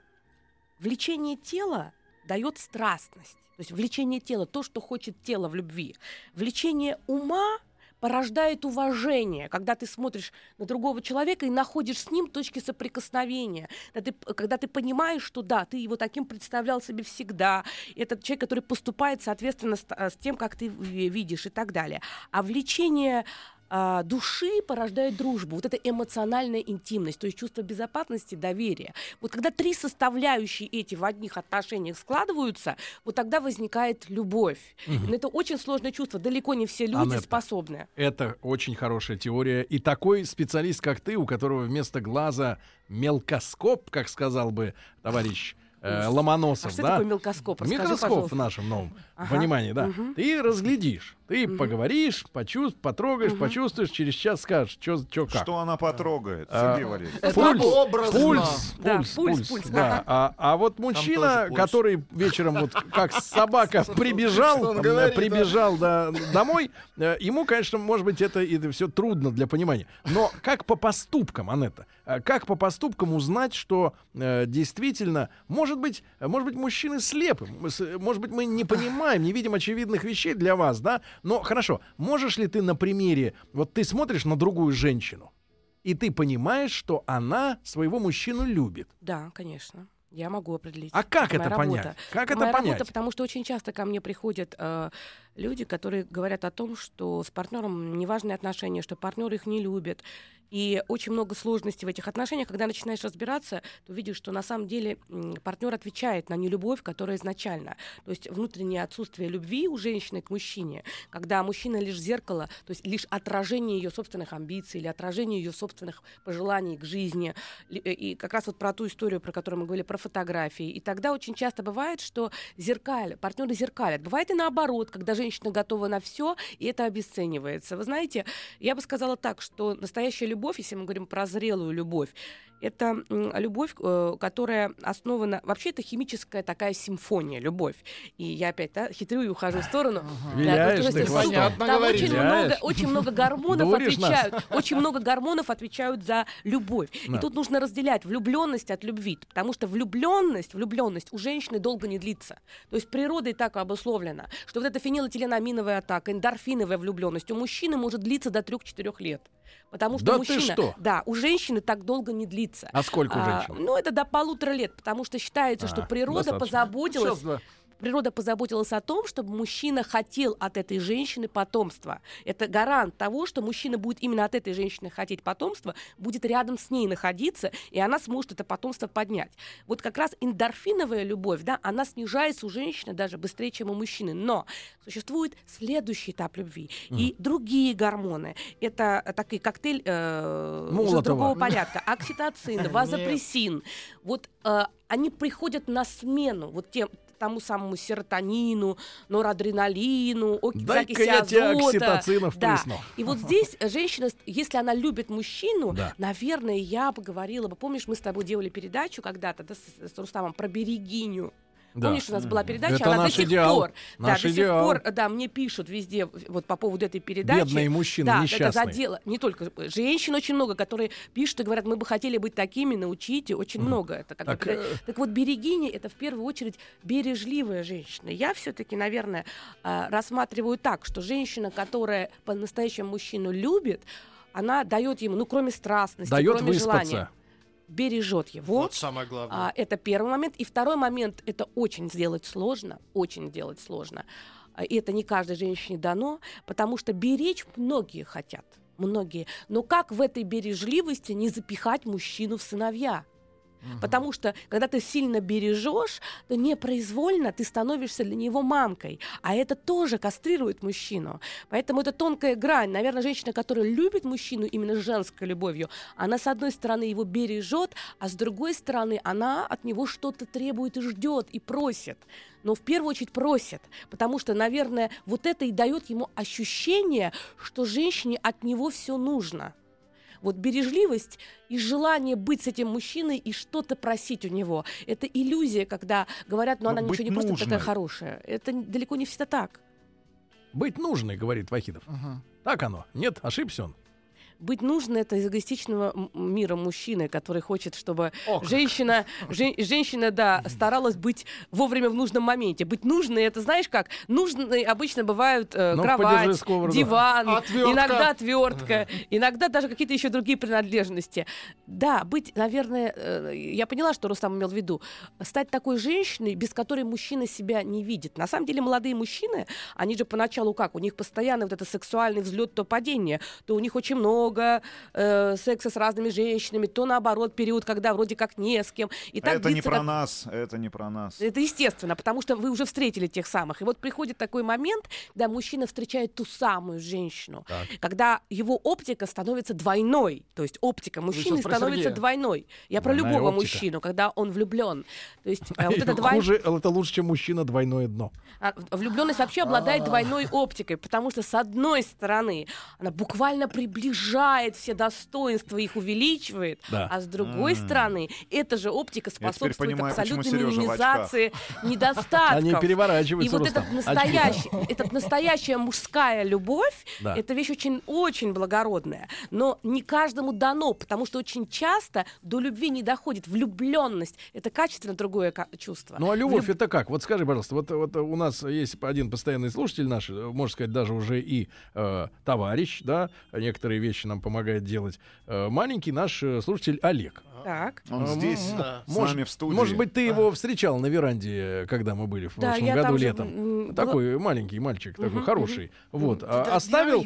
[SPEAKER 5] Влечение тела дает страстность. То есть влечение тела, то, что хочет тело в любви. Влечение ума порождает уважение, когда ты смотришь на другого человека и находишь с ним точки соприкосновения, когда ты, когда ты понимаешь, что да, ты его таким представлял себе всегда, этот человек, который поступает соответственно с, с тем, как ты ви- видишь и так далее. А влечение а, души порождает дружбу, вот эта эмоциональная интимность, то есть чувство безопасности, доверия. Вот когда три составляющие эти в одних отношениях складываются, вот тогда возникает любовь. Но это очень сложное чувство, далеко не все люди
[SPEAKER 4] Анетта.
[SPEAKER 5] способны.
[SPEAKER 4] Это очень хорошая теория. И такой специалист, как ты, у которого вместо глаза мелкоскоп, как сказал бы товарищ э, Ломоносов,
[SPEAKER 5] А что
[SPEAKER 4] да?
[SPEAKER 5] такое мелкоскоп? Расскажи, пожалуйста.
[SPEAKER 4] в нашем новом
[SPEAKER 5] Ага.
[SPEAKER 4] понимании, да.
[SPEAKER 5] Мгм.
[SPEAKER 4] Ты разглядишь. Ты
[SPEAKER 5] Мгм.
[SPEAKER 4] поговоришь, почувств, потрогаешь,
[SPEAKER 5] Мгм.
[SPEAKER 4] почувствуешь, через час скажешь, что как.
[SPEAKER 6] Что она потрогает,
[SPEAKER 4] А,
[SPEAKER 6] Сергей Валерьевич?
[SPEAKER 7] Это
[SPEAKER 4] Пульс,
[SPEAKER 7] образно.
[SPEAKER 4] пульс,
[SPEAKER 5] Да,
[SPEAKER 4] пульс,
[SPEAKER 5] пульс,
[SPEAKER 4] пульс,
[SPEAKER 5] пульс,
[SPEAKER 4] да. А, а вот мужчина, который вечером вот как собака прибежал, э,
[SPEAKER 7] говорит,
[SPEAKER 4] прибежал да, домой, э, ему, конечно, может быть, это, это все трудно для понимания. Но как по поступкам, Анетта, э, как по поступкам узнать, что э, действительно, может быть, может быть, мужчины слепы, может быть, мы не понимаем, не видим очевидных вещей для вас, да? Но хорошо, можешь ли ты на примере, вот ты смотришь на другую женщину, и ты понимаешь, что она своего мужчину любит.
[SPEAKER 5] Да, конечно. Я могу определить.
[SPEAKER 4] А как это
[SPEAKER 5] работа.
[SPEAKER 4] понять? Как это
[SPEAKER 5] моя
[SPEAKER 4] понять?
[SPEAKER 5] работа, потому что очень часто ко мне приходят э, люди, которые говорят о том, что с партнером неважные отношения, что партнер их не любит. И очень много сложностей в этих отношениях. Когда начинаешь разбираться, то видишь, что на самом деле партнер отвечает на нелюбовь, которая изначально. То есть внутреннее отсутствие любви у женщины к мужчине, когда мужчина лишь зеркало, то есть лишь отражение ее собственных амбиций или отражение ее собственных пожеланий к жизни. Э, И как раз вот про ту историю, про которую мы говорили, про фотографии. И тогда очень часто бывает, что зеркаль, партнеры зеркалят. Бывает и наоборот, когда женщина готова на все, и это обесценивается. Вы знаете, я бы сказала так, что настоящая любовь, если мы говорим про зрелую любовь, это любовь, э, которая основана... Вообще это химическая такая симфония, любовь. И я опять да, хитрю и ухожу в сторону.
[SPEAKER 4] Виляешь
[SPEAKER 5] то
[SPEAKER 4] ты.
[SPEAKER 7] Понятно
[SPEAKER 5] Там
[SPEAKER 7] говоришь.
[SPEAKER 5] очень много, очень много гормонов
[SPEAKER 4] Дуришь нас.
[SPEAKER 5] отвечают. Очень много гормонов отвечают за любовь.
[SPEAKER 4] Да.
[SPEAKER 5] И тут нужно разделять влюбленность от любви. Потому что влюбленность, влюбленность у женщины долго не длится. То есть природой так обусловлено, что вот эта фенилэтиленаминовая атака, эндорфиновая влюбленность у мужчины может длиться до 3-4 лет. Потому что
[SPEAKER 4] Да ты
[SPEAKER 5] мужчина,
[SPEAKER 4] что?
[SPEAKER 5] да, у женщины так долго не длится.
[SPEAKER 4] А сколько у
[SPEAKER 5] А,
[SPEAKER 4] женщин?
[SPEAKER 5] ну, это до полутора лет, потому что считается,
[SPEAKER 4] А,
[SPEAKER 5] что природа
[SPEAKER 4] достаточно.
[SPEAKER 5] позаботилась
[SPEAKER 7] Сейчас, да.
[SPEAKER 5] Природа позаботилась о том, чтобы мужчина хотел от этой женщины потомства. Это гарант того, что мужчина будет именно от этой женщины хотеть потомства, будет рядом с ней находиться, и она сможет это потомство поднять. Вот как раз эндорфиновая любовь, да, она снижается у женщины даже быстрее, чем у мужчины. Но существует следующий этап любви и другие гормоны. Это такой коктейль э, уже другого порядка. Окситоцин, вазопрессин. Вот э, они приходят на смену вот тем тому самому серотонину, норадреналину,
[SPEAKER 4] тебе
[SPEAKER 5] азота. Да. И вот здесь э, женщина, если она любит мужчину,
[SPEAKER 4] Да.
[SPEAKER 5] наверное, я бы говорила бы, помнишь, мы с тобой делали передачу когда-то да, с, с Рустамом про берегиню.
[SPEAKER 4] Да.
[SPEAKER 5] Помнишь, у нас была передача,
[SPEAKER 4] Это
[SPEAKER 5] она
[SPEAKER 4] наш
[SPEAKER 5] до сих
[SPEAKER 4] идеал.
[SPEAKER 5] пор,
[SPEAKER 4] Наш
[SPEAKER 5] да, до сих
[SPEAKER 4] идеал.
[SPEAKER 5] пор, да, мне пишут везде вот по поводу этой передачи.
[SPEAKER 4] Бедные мужчины,
[SPEAKER 5] да,
[SPEAKER 4] несчастные.
[SPEAKER 5] это задело. Не только женщин очень много, которые пишут и говорят, мы бы хотели быть такими, научите, очень много. Это как бы
[SPEAKER 4] Так,
[SPEAKER 5] переда-
[SPEAKER 4] э,
[SPEAKER 5] так вот, берегиня это в первую очередь бережливая женщина. Я все-таки, наверное, а, рассматриваю так, что женщина, которая по-настоящему мужчину любит, она дает ему, ну, кроме страстности,
[SPEAKER 4] Дает
[SPEAKER 5] кроме желания,
[SPEAKER 4] выспаться.
[SPEAKER 5] Бережет его.
[SPEAKER 7] Вот самое главное.
[SPEAKER 5] А, это первый момент. И второй момент, это очень сделать сложно, очень сделать сложно. А, И это не каждой женщине дано, потому что беречь многие хотят, многие. Но как в этой бережливости не запихать мужчину в сыновья? Потому что, когда ты сильно бережешь, то непроизвольно ты становишься для него мамкой. А это тоже кастрирует мужчину. Поэтому это тонкая грань. Наверное, женщина, которая любит мужчину именно женской любовью, она, с одной стороны, его бережет, а с другой стороны, она от него что-то требует и ждет, и просит. Но в первую очередь просит, потому что, наверное, вот это и дает ему ощущение, что женщине от него все нужно. Вот бережливость и желание быть с этим мужчиной и что-то просить у него. Это иллюзия, когда говорят, ну
[SPEAKER 6] Но
[SPEAKER 5] она ничего не просто
[SPEAKER 6] нужной.
[SPEAKER 5] такая хорошая. Это далеко не всегда так.
[SPEAKER 4] Быть нужной, говорит Вахидов.
[SPEAKER 7] Ага.
[SPEAKER 4] Так оно. Нет, ошибся он.
[SPEAKER 5] Быть нужно это из эгоистичного мира мужчины, который хочет, чтобы
[SPEAKER 7] О,
[SPEAKER 5] женщина, жен- женщина, да, старалась быть вовремя в нужном моменте. Быть нужной, это знаешь как? Нужные обычно бывают э,
[SPEAKER 4] Ну,
[SPEAKER 5] кровать, диван,
[SPEAKER 7] Отвертка.
[SPEAKER 5] иногда отвертка, иногда даже какие-то еще другие принадлежности. Да, быть, наверное, э, я поняла, что Рустам имел в виду, стать такой женщиной, без которой мужчина себя не видит. На самом деле молодые мужчины, они же поначалу как? У них постоянно вот это сексуальный взлет, то падение, то у них очень много много э, секса с разными женщинами, то наоборот период, когда вроде как не с кем. И так
[SPEAKER 6] это не
[SPEAKER 5] длится
[SPEAKER 6] про
[SPEAKER 5] как-
[SPEAKER 6] нас, это не про нас.
[SPEAKER 5] это естественно, потому что вы уже встретили тех самых. И вот приходит такой момент, когда мужчина встречает ту самую женщину, когда его оптика становится двойной. То есть оптика мужчины
[SPEAKER 7] про
[SPEAKER 5] становится
[SPEAKER 7] Сергея.
[SPEAKER 5] двойной. Я про
[SPEAKER 4] Двойная
[SPEAKER 5] любого
[SPEAKER 4] оптика.
[SPEAKER 5] мужчину, когда он влюблен. То есть э, вот это
[SPEAKER 4] Хуже, это лучше, чем мужчина двойное дно.
[SPEAKER 5] влюбленность вообще обладает двойной оптикой, потому что с одной стороны она буквально приближает все достоинства, их увеличивает,
[SPEAKER 4] Да.
[SPEAKER 5] а с другой стороны эта же оптика способствует
[SPEAKER 6] понимаю,
[SPEAKER 5] абсолютной минимизации недостатков.
[SPEAKER 4] Они переворачиваются,
[SPEAKER 5] И вот этот настоящий, этот настоящая мужская любовь,
[SPEAKER 4] Да.
[SPEAKER 5] это вещь очень, очень благородная, но не каждому дано, потому что очень часто до любви не доходит. Влюбленность это качественно другое чувство.
[SPEAKER 4] Ну а любовь
[SPEAKER 5] Влюб-
[SPEAKER 4] это как? Вот скажи, пожалуйста, вот, вот у нас есть один постоянный слушатель наш, э, можно сказать, даже уже и э, товарищ, да, некоторые вещи нам помогает делать. Э, маленький наш э, слушатель Олег.
[SPEAKER 5] Так.
[SPEAKER 6] Он здесь, с
[SPEAKER 4] может-
[SPEAKER 6] нами в студии.
[SPEAKER 4] Может быть, ты его встречал на веранде, когда мы были в
[SPEAKER 5] Да,
[SPEAKER 4] прошлом году
[SPEAKER 5] же,
[SPEAKER 4] летом.
[SPEAKER 5] м,
[SPEAKER 4] Такой маленький мальчик, такой
[SPEAKER 5] Мгм,
[SPEAKER 4] хороший. Вот. а,
[SPEAKER 7] Да,
[SPEAKER 4] оставил,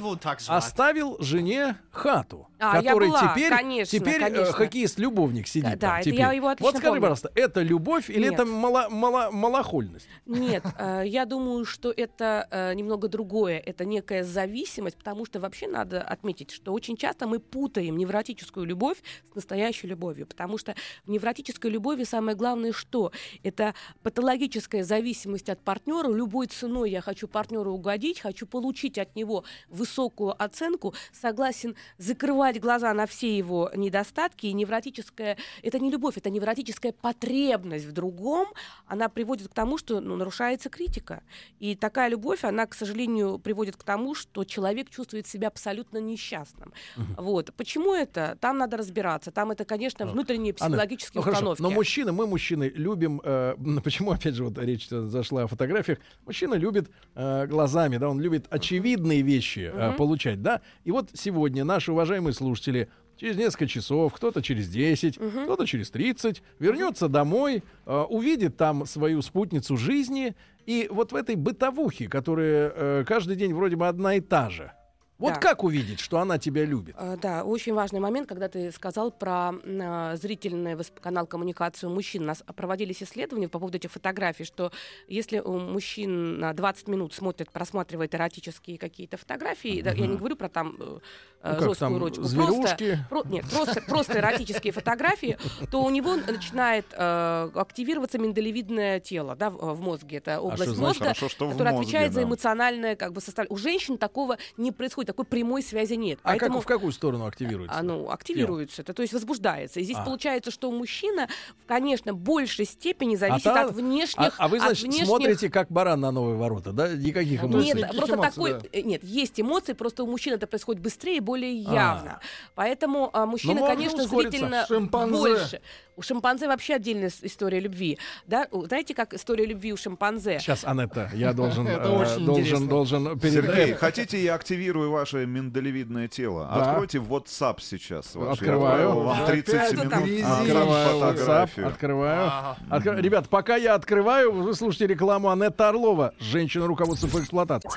[SPEAKER 4] оставил жене хату,
[SPEAKER 5] А, я
[SPEAKER 4] который
[SPEAKER 5] была,
[SPEAKER 4] теперь,
[SPEAKER 5] конечно,
[SPEAKER 4] теперь э,
[SPEAKER 5] конечно.
[SPEAKER 4] хоккеист-любовник сидит
[SPEAKER 5] Да,
[SPEAKER 4] там
[SPEAKER 5] да, это
[SPEAKER 4] теперь.
[SPEAKER 5] я его отлично
[SPEAKER 4] вот скажи,
[SPEAKER 5] помню.
[SPEAKER 4] пожалуйста, это любовь или
[SPEAKER 5] Нет.
[SPEAKER 4] это мало, мало, малохольность?
[SPEAKER 5] Нет, э, я думаю, что это э, немного другое. Это некая зависимость, потому что вообще надо отметить, что очень часто мы путаем невротическую любовь с настоящей любовью, потому что в невротической любови самое главное что? Это патологическая зависимость от партнера. Любой ценой я хочу партнеру угодить, хочу получить от него высокую оценку, согласен закрывать глаза на все его недостатки. И невротическая это не любовь, это невротическая потребность в другом, она приводит к тому, что ну, нарушается критика. И такая любовь, она, к сожалению, приводит к тому, что человек чувствует себя абсолютно несчастным. Вот. Почему это? Там надо разбираться. Там это, конечно, внутренние
[SPEAKER 4] Анна,
[SPEAKER 5] психологические
[SPEAKER 4] ну хорошо,
[SPEAKER 5] установки.
[SPEAKER 4] но мужчины, мы мужчины любим, э, почему опять же вот речь зашла о фотографиях, мужчина любит э, глазами, да, он любит очевидные вещи э, получать, да, и вот сегодня наши уважаемые слушатели через несколько часов, кто-то через 10, кто-то через 30, вернется домой, э, увидит там свою спутницу жизни, и вот в этой бытовухе, которая э, каждый день вроде бы одна и та же, вот
[SPEAKER 5] Да.
[SPEAKER 4] как увидеть, что она тебя любит?
[SPEAKER 5] Э, Да, очень важный момент, когда ты сказал про э, зрительный канал коммуникацию мужчин. У нас проводились исследования по поводу этих фотографий, что если у мужчин на 20 минут смотрит, просматривает эротические какие-то фотографии, да, я не говорю про там э,
[SPEAKER 4] Ну как
[SPEAKER 5] жесткую
[SPEAKER 4] там,
[SPEAKER 5] эротику,
[SPEAKER 4] зверюшки?
[SPEAKER 5] Просто, про- нет, просто, просто эротические фотографии, то у него начинает э, активироваться миндалевидное тело да, в, в мозге. Это область
[SPEAKER 4] что значит?
[SPEAKER 5] мозга,
[SPEAKER 6] Хорошо, что в
[SPEAKER 5] которая
[SPEAKER 6] мозге,
[SPEAKER 5] отвечает за эмоциональное как бы, состояние. У женщин такого не происходит, такой прямой связи нет.
[SPEAKER 4] А как-
[SPEAKER 5] Поэтому
[SPEAKER 4] в какую сторону активируется?
[SPEAKER 5] а, ну, активируется это, то есть возбуждается. И здесь
[SPEAKER 4] А.
[SPEAKER 5] получается, что мужчина, конечно, в большей степени зависит
[SPEAKER 4] та-
[SPEAKER 5] от внешних...
[SPEAKER 4] А, а вы, значит,
[SPEAKER 5] внешних-
[SPEAKER 4] смотрите как баран на новые ворота, да? Никаких
[SPEAKER 7] Ну,
[SPEAKER 4] эмоций.
[SPEAKER 5] Нет,
[SPEAKER 7] никаких
[SPEAKER 5] просто
[SPEAKER 7] эмоций,
[SPEAKER 5] такой...
[SPEAKER 7] да.
[SPEAKER 5] Нет, есть эмоции, просто у мужчин это происходит быстрее и более
[SPEAKER 4] А.
[SPEAKER 5] явно. Поэтому а, мужчина,
[SPEAKER 4] можно
[SPEAKER 5] конечно,
[SPEAKER 4] ускориться.
[SPEAKER 5] зрительно
[SPEAKER 7] Шимпанзе.
[SPEAKER 5] больше. У шимпанзе вообще отдельная история любви. Да? Знаете, как история любви у шимпанзе?
[SPEAKER 4] Сейчас, Анетта, я должен,
[SPEAKER 7] Это
[SPEAKER 4] э,
[SPEAKER 7] очень
[SPEAKER 4] должен, должен.
[SPEAKER 6] Сергей, хотите, я активирую ваше миндалевидное тело?
[SPEAKER 4] Да.
[SPEAKER 6] Откройте WhatsApp сейчас.
[SPEAKER 4] Открываю.
[SPEAKER 6] вам 30
[SPEAKER 7] Опять
[SPEAKER 6] минут
[SPEAKER 4] Открываю WhatsApp, открываю. Ребят, пока я открываю, вы слушаете рекламу Анетта Орлова, женщина руководства по эксплуатации.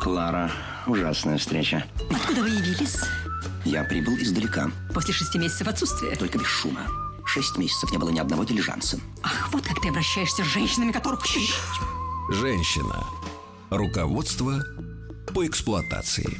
[SPEAKER 2] Клара, ужасная встреча.
[SPEAKER 3] Откуда вы явились?
[SPEAKER 2] Я прибыл издалека,
[SPEAKER 3] После шести месяцев отсутствия.
[SPEAKER 2] только без шума. Шесть месяцев не было ни одного дилижанса.
[SPEAKER 3] Ах, вот как ты обращаешься с женщинами, которых...
[SPEAKER 1] Женщина. Руководство по эксплуатации.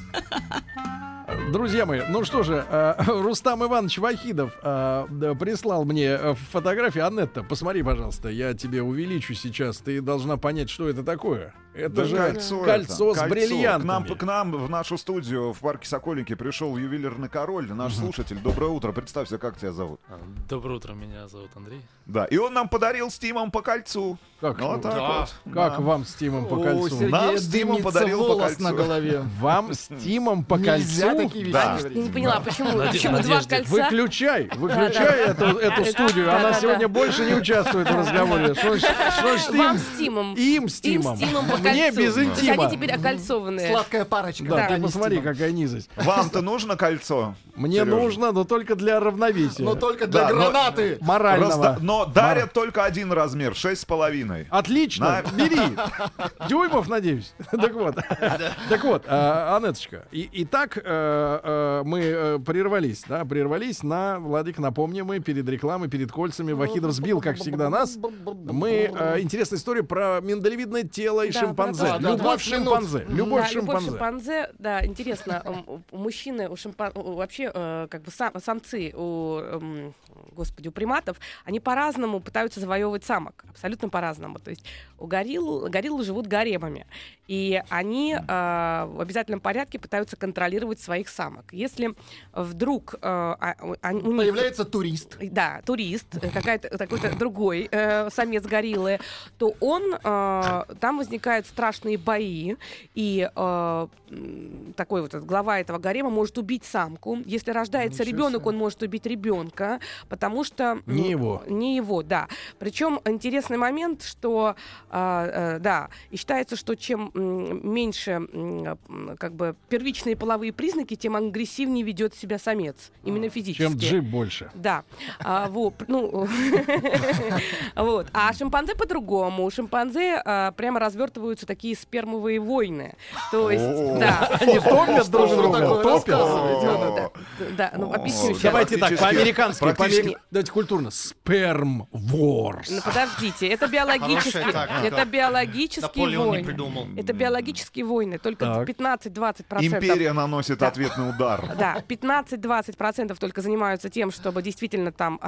[SPEAKER 4] Друзья мои, ну что же, э, Рустам Иванович Вахидов э, прислал мне э, фотографию. Анетта, посмотри, пожалуйста, я тебе увеличу сейчас. Ты должна понять, что это такое. Это
[SPEAKER 6] Да
[SPEAKER 4] же
[SPEAKER 6] кольцо,
[SPEAKER 4] кольцо
[SPEAKER 6] это.
[SPEAKER 4] с бриллиантами.
[SPEAKER 6] К нам, к нам в нашу студию в парке Сокольники пришел ювелирный король, наш слушатель. Доброе утро. Представься, как тебя зовут.
[SPEAKER 9] А, Доброе утро, меня зовут Андрей.
[SPEAKER 6] Да, и он нам подарил с Тимом по кольцу.
[SPEAKER 4] Как,
[SPEAKER 6] Ну, вот так
[SPEAKER 9] Да.
[SPEAKER 6] вот.
[SPEAKER 4] как
[SPEAKER 6] Да.
[SPEAKER 4] вам с Тимом по кольцу?
[SPEAKER 7] Сергея
[SPEAKER 6] Нам с
[SPEAKER 7] дымится
[SPEAKER 6] подарил по кольцу.
[SPEAKER 7] на голове.
[SPEAKER 4] Вам с Тимом по
[SPEAKER 7] Нельзя
[SPEAKER 4] кольцу?
[SPEAKER 7] такие вещи
[SPEAKER 6] Да.
[SPEAKER 5] Не поняла, почему, два кольца?
[SPEAKER 4] Выключай, выключай эту, эту студию. Она сегодня больше не участвует в разговоре. Что ж
[SPEAKER 5] Вам с Тимом.
[SPEAKER 4] Им с Тимом.
[SPEAKER 5] Им с Тимом по
[SPEAKER 4] Мне без интима.
[SPEAKER 5] Они теперь окольцованные.
[SPEAKER 7] Сладкая парочка.
[SPEAKER 4] Да,
[SPEAKER 5] Да.
[SPEAKER 4] ты посмотри, какая низость.
[SPEAKER 6] Вам-то нужно кольцо?
[SPEAKER 4] Мне нужно, но только для равновесия.
[SPEAKER 7] Но только для
[SPEAKER 6] Да, но-
[SPEAKER 7] гранаты.
[SPEAKER 4] Морального.
[SPEAKER 6] Но дарят только один размер, шесть с половиной.
[SPEAKER 4] Отлично,
[SPEAKER 6] На-
[SPEAKER 4] бери. Дюймов, надеюсь. Так вот, так вот, а, Анеточка. И, итак, э, э, мы э, прервались, да, прервались на, Владик, напомню, мы перед рекламой, перед кольцами, Вахидов сбил, как всегда, нас. Мы, э, интересная история про миндалевидное тело и
[SPEAKER 5] Да,
[SPEAKER 4] шимпанзе.
[SPEAKER 5] то,
[SPEAKER 7] да,
[SPEAKER 4] Любовь
[SPEAKER 7] 20 минут.
[SPEAKER 4] шимпанзе. Любовь
[SPEAKER 5] да, любовь
[SPEAKER 4] шимпанзе.
[SPEAKER 5] шимпанзе, да, интересно, мужчины, у шимпан... вообще, э, как бы сам- самцы у, эм, господи, у приматов, они по-разному пытаются завоевывать самок, абсолютно по-разному. То есть у горилл, гориллы живут гаремами, и они э, в обязательном порядке пытаются контролировать своих самок. Если вдруг э, а- у- они- у них
[SPEAKER 7] Появляется турист.
[SPEAKER 5] да, турист, какой-то другой самец гориллы, то он там возникают страшные бои, и э, такой вот глава этого гарема может убить самку. Если рождается
[SPEAKER 7] Ничего
[SPEAKER 5] ребенок,
[SPEAKER 7] себе.
[SPEAKER 5] он может убить ребенка, потому что
[SPEAKER 4] Не его.
[SPEAKER 5] не его, да. Причем интересный момент, что э, э, да, и считается, что чем меньше м, как бы первичные половые признаки, тем агрессивнее ведет себя самец, именно физически.
[SPEAKER 4] Чем джип больше.
[SPEAKER 5] Да. А, вот, ну, вот. А шимпанзе по-другому. Шимпанзе а, прямо развертываются такие спермовые войны. То есть, да.
[SPEAKER 4] Они топят друг друга. Топят.
[SPEAKER 5] да, ну, объясню сейчас.
[SPEAKER 4] Давайте так, по-американски. Давайте культурно. Сперм ворс.
[SPEAKER 5] Ну, подождите, это биологические, это биологические войны.
[SPEAKER 10] придумал.
[SPEAKER 5] Это биологические войны. Только
[SPEAKER 4] Так.
[SPEAKER 5] 15-20%.
[SPEAKER 6] Империя наносит ответный удар.
[SPEAKER 5] Да, 15-20% только занимаются тем, чтобы действительно там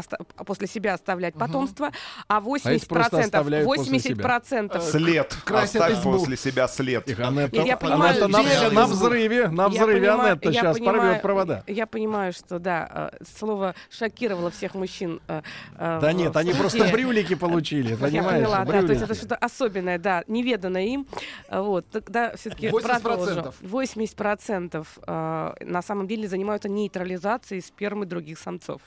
[SPEAKER 5] после себя оставлять потомство, а 80%,
[SPEAKER 4] просто оставляют после себя.
[SPEAKER 5] 80%
[SPEAKER 6] След.
[SPEAKER 7] красят
[SPEAKER 6] Оставь после себя след.
[SPEAKER 4] Тихо, Анетта,
[SPEAKER 5] Нет, я понимаю,
[SPEAKER 4] Анетта на,
[SPEAKER 5] белый
[SPEAKER 4] на взрыве, на
[SPEAKER 5] Я
[SPEAKER 4] взрыве
[SPEAKER 5] понимаю-
[SPEAKER 4] Анетта
[SPEAKER 5] я
[SPEAKER 4] сейчас
[SPEAKER 5] понимаю-
[SPEAKER 4] порвет провода.
[SPEAKER 5] Я понимаю, что да, э, слово шокировало всех мужчин. э, э,
[SPEAKER 4] Да
[SPEAKER 5] в-
[SPEAKER 4] нет,
[SPEAKER 5] в
[SPEAKER 4] они просто брюлики получили,
[SPEAKER 5] Я
[SPEAKER 4] понимаешь?
[SPEAKER 5] поняла, да, то есть это что-то особенное, да, неведанное им. Э, Вот, тогда все-таки
[SPEAKER 7] 80%.
[SPEAKER 5] 80% э, на самом деле занимаются нейтрализацией спермы других самцов.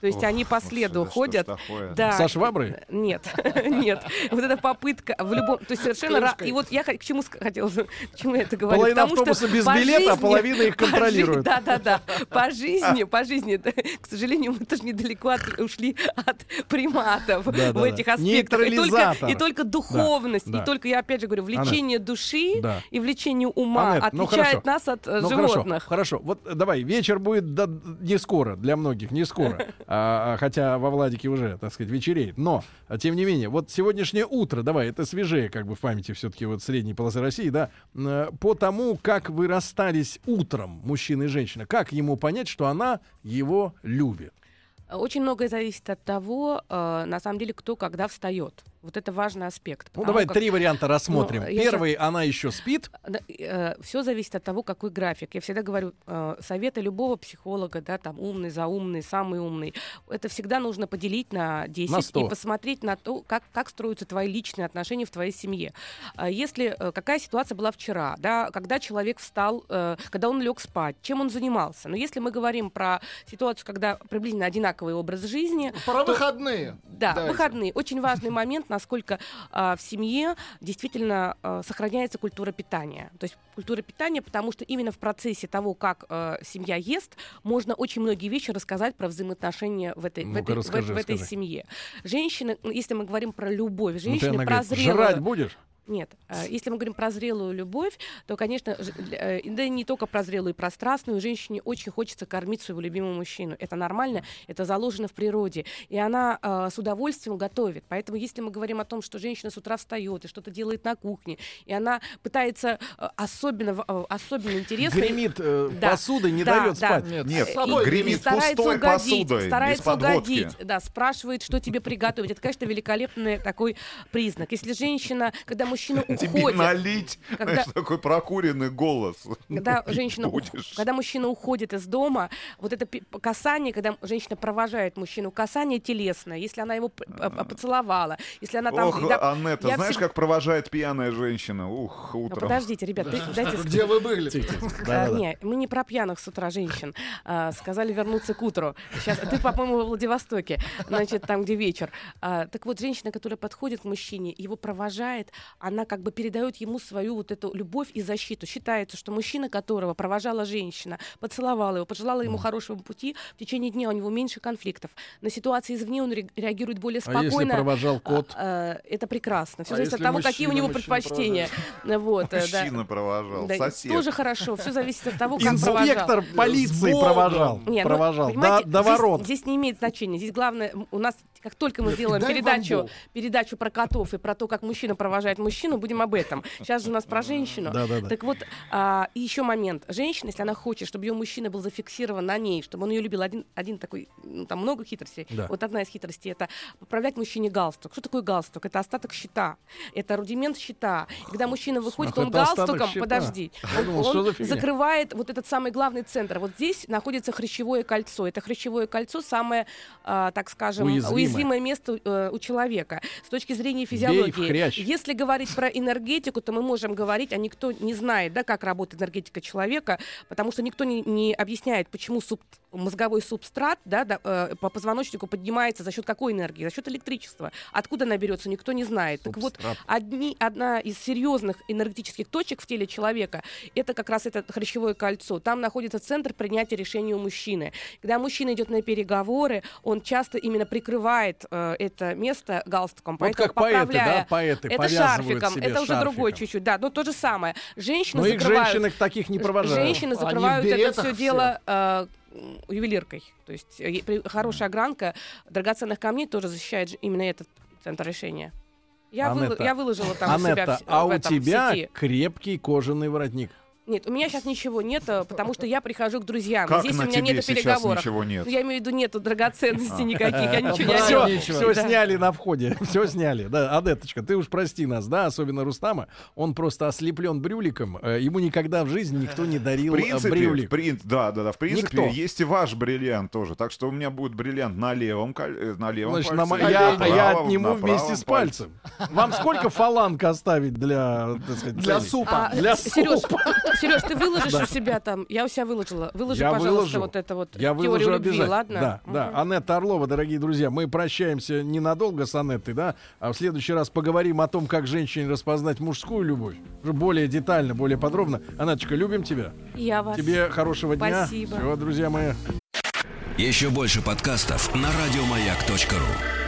[SPEAKER 5] То есть они по следу
[SPEAKER 6] что
[SPEAKER 5] ходят.
[SPEAKER 6] такое?
[SPEAKER 5] Да.
[SPEAKER 4] Со шваброй?
[SPEAKER 5] Нет, нет. Вот эта попытка в любом... То есть совершенно... И вот я к чему хотела... К чему я это говорю?
[SPEAKER 4] Половина
[SPEAKER 5] что
[SPEAKER 4] автобуса без билета, а половина их
[SPEAKER 5] по жи-
[SPEAKER 4] контролирует.
[SPEAKER 5] Да-да-да. По жизни, по жизни, да, к сожалению, мы тоже недалеко от- ушли от приматов в этих аспектах. И только,
[SPEAKER 4] Нейтрализатор.
[SPEAKER 5] и только духовность,
[SPEAKER 4] да.
[SPEAKER 5] и только, я опять же говорю, влечение души
[SPEAKER 4] Да.
[SPEAKER 5] и влечение ума
[SPEAKER 4] ну
[SPEAKER 5] отличает нас от
[SPEAKER 4] Ну
[SPEAKER 5] животных.
[SPEAKER 4] хорошо, хорошо. Вот э, давай, вечер будет да, не скоро, для многих не скоро. А, а, хотя во Владике уже, так сказать, вечереет. Но, тем не менее, вот сегодняшнее утро, давай, это свежее, как бы в памяти все-таки вот средней полосы России, да, э, по тому, как вы расстались утром, мужчина и женщина, как ему понять, что она его любит?
[SPEAKER 5] Очень многое зависит от того, э, на самом деле, кто когда встает. Вот это важный аспект.
[SPEAKER 4] Ну, давай
[SPEAKER 5] как-
[SPEAKER 4] три варианта рассмотрим.
[SPEAKER 5] Ну,
[SPEAKER 4] Первый, она еще спит.
[SPEAKER 5] все зависит от того, какой график. Я всегда говорю, э, советы любого психолога, да, там умный, заумный, самый умный, это всегда нужно поделить на 10
[SPEAKER 4] На 100.
[SPEAKER 5] и посмотреть на то, как, как строятся твои личные отношения в твоей семье. А Если э, какая ситуация была вчера, да, когда человек встал, э, когда он лег спать, чем он занимался. Но если мы говорим про ситуацию, когда приблизительно одинаковый образ жизни,
[SPEAKER 7] Про
[SPEAKER 5] то-
[SPEAKER 7] выходные.
[SPEAKER 5] да,
[SPEAKER 7] Давайте.
[SPEAKER 5] выходные. Очень важный момент, насколько а, в семье действительно а, сохраняется культура питания. То есть культура питания, потому что именно в процессе того, как а, семья ест, можно очень многие вещи рассказать про взаимоотношения в этой, в этой, в
[SPEAKER 4] расскажи,
[SPEAKER 5] в этой
[SPEAKER 4] расскажи.
[SPEAKER 5] семье. Женщины, ну, если мы говорим про любовь,
[SPEAKER 4] Ну,
[SPEAKER 5] женщины
[SPEAKER 4] говорит,
[SPEAKER 5] прозрелые...
[SPEAKER 4] жрать будешь?
[SPEAKER 5] Нет, э, если мы говорим про зрелую любовь, то, конечно, э, да и не только про зрелую и про страстную, женщине очень хочется кормить своего любимого мужчину. Это нормально, это заложено в природе. И она э, с удовольствием готовит. Поэтому, если мы говорим о том, что женщина с утра встает и что-то делает на кухне, и она пытается э, особенно, э, особенно интересно...
[SPEAKER 4] Гремит э,
[SPEAKER 5] Да,
[SPEAKER 4] посудой, не
[SPEAKER 5] да,
[SPEAKER 4] дает
[SPEAKER 5] да.
[SPEAKER 4] спать.
[SPEAKER 7] Нет,
[SPEAKER 6] Нет,
[SPEAKER 7] собой
[SPEAKER 5] и,
[SPEAKER 6] гремит
[SPEAKER 5] и старается
[SPEAKER 6] пустой
[SPEAKER 5] угодить,
[SPEAKER 6] посудой,
[SPEAKER 5] старается угодить, да, спрашивает, что тебе приготовить. Это, конечно, великолепный такой признак. Если женщина, когда мужчина
[SPEAKER 6] Тебе
[SPEAKER 5] уходит,
[SPEAKER 6] налить,
[SPEAKER 5] Когда-
[SPEAKER 6] знаешь, такой прокуренный голос.
[SPEAKER 5] когда
[SPEAKER 6] Пить
[SPEAKER 5] женщина,
[SPEAKER 6] будешь.
[SPEAKER 5] когда мужчина уходит из дома, вот это касание, когда женщина провожает мужчину, касание телесное, если она его поцеловала, если она там...
[SPEAKER 6] Ох,
[SPEAKER 5] да-
[SPEAKER 6] Анетта,
[SPEAKER 5] я
[SPEAKER 6] знаешь,
[SPEAKER 5] всегда-
[SPEAKER 6] как провожает пьяная женщина? Ух,
[SPEAKER 5] Ну,
[SPEAKER 6] утром.
[SPEAKER 5] подождите, ребят, ты- дайте...
[SPEAKER 7] Где вы были?
[SPEAKER 5] А, не, мы не про пьяных с утра женщин. А, сказали вернуться к утру. Сейчас, ты, по-моему, во Владивостоке, значит, там, где вечер. А, так вот, женщина, которая подходит к мужчине, его провожает, она как бы передает ему свою вот эту любовь и защиту. Считается, что мужчина, которого провожала женщина, поцеловала его, пожелала ему хорошего пути, в течение дня у него меньше конфликтов. На ситуации извне он реагирует более спокойно. А если
[SPEAKER 4] провожал кот?
[SPEAKER 5] А, это прекрасно. Все а зависит от того, какие у него предпочтения. Вот,
[SPEAKER 6] мужчина провожал, сосед.
[SPEAKER 5] Тоже хорошо. Все зависит от того,
[SPEAKER 4] как Инспектор полиции провожал.
[SPEAKER 5] Нет, ну, провожал. До ворот. Здесь не имеет значения. Здесь главное, у нас как только мы сделаем передачу, передачу про котов и про то, как мужчина провожает мужчину, будем об этом. Сейчас же у нас про женщину.
[SPEAKER 4] Да, да, да.
[SPEAKER 5] Так вот, а, и еще момент. Женщина, если она хочет, чтобы ее мужчина был зафиксирован на ней, чтобы он ее любил, один, один такой, ну, там много хитростей. Да. Вот одна из хитростей это поправлять мужчине галстук. Что такое галстук? Это остаток щита. Это рудимент щита. И когда мужчина выходит, Ах, он галстуком, подожди, он, он закрывает вот этот самый главный центр. Вот здесь находится хрящевое кольцо. Это хрящевое кольцо самое, а, так скажем, уязвимое уязвимое место э, у человека с точки зрения физиологии. Если говорить про энергетику, то мы можем говорить, а никто не знает, да, как работает энергетика человека, потому что никто не, не объясняет, почему суб, мозговой субстрат да, да, э, по позвоночнику поднимается за счет какой энергии? За счет электричества. Откуда она берется, никто не знает. Субстрат. Так вот, одни, одна из серьезных энергетических точек в теле человека это как раз это хрящевое кольцо. Там находится центр принятия решения у мужчины. Когда мужчина идет на переговоры, он часто именно прикрывает э, это место галстуком.
[SPEAKER 4] Вот как поэты, да, поэты
[SPEAKER 5] Это шарфиком,
[SPEAKER 4] себе
[SPEAKER 5] это уже другое чуть-чуть. Да, но то же самое. Женщины
[SPEAKER 4] но
[SPEAKER 5] закрывают...
[SPEAKER 4] их женщины таких не провожают.
[SPEAKER 5] Женщины закрывают это все дело э, ювелиркой. То есть э, хорошая огранка драгоценных камней тоже защищает именно этот центр решения. Я, Анетта, вы, я выложила там
[SPEAKER 4] Анетта,
[SPEAKER 5] у себя
[SPEAKER 4] а
[SPEAKER 5] в,
[SPEAKER 4] у тебя
[SPEAKER 5] сети.
[SPEAKER 4] крепкий кожаный воротник.
[SPEAKER 5] Нет, у меня сейчас ничего нет, потому что я прихожу к друзьям.
[SPEAKER 6] Как
[SPEAKER 5] Здесь
[SPEAKER 6] на
[SPEAKER 5] у меня нет переговоров.
[SPEAKER 6] ничего нет?
[SPEAKER 5] Ну, я имею в виду нету драгоценностей никаких, я ничего
[SPEAKER 4] не Все, все сняли на входе, все сняли. Да, Адеточка, ты уж прости нас, да, особенно Рустама. Он просто ослеплен брюликом. Э, ему никогда в жизни никто не дарил в э, принципе, брюлик.
[SPEAKER 6] В прин... Да, да, да. В принципе, никто. есть и ваш бриллиант тоже. Так что у меня будет бриллиант на левом, э, на левом
[SPEAKER 4] Значит,
[SPEAKER 6] пальце.
[SPEAKER 4] На... Я, правом, я отниму вместе с пальцем. Вам сколько фаланг оставить для, так сказать,
[SPEAKER 7] для супа?
[SPEAKER 5] А, для Сереж, супа. Сереж, ты выложишь у себя там. Я у себя выложила. Выложи,
[SPEAKER 4] я
[SPEAKER 5] пожалуйста,
[SPEAKER 4] выложу.
[SPEAKER 5] вот это вот
[SPEAKER 4] я
[SPEAKER 5] теорию
[SPEAKER 4] любви,
[SPEAKER 5] ладно?
[SPEAKER 4] Да, угу. да. Анетта Орлова, дорогие друзья, мы прощаемся ненадолго с Анеттой, да, а в следующий раз поговорим о том, как женщине распознать мужскую любовь. Уже более детально, более подробно. Анаточка, любим тебя.
[SPEAKER 5] Я вас.
[SPEAKER 4] Тебе хорошего
[SPEAKER 5] Спасибо.
[SPEAKER 4] дня. Все, друзья мои.
[SPEAKER 1] Еще больше подкастов на радиомаяк.ру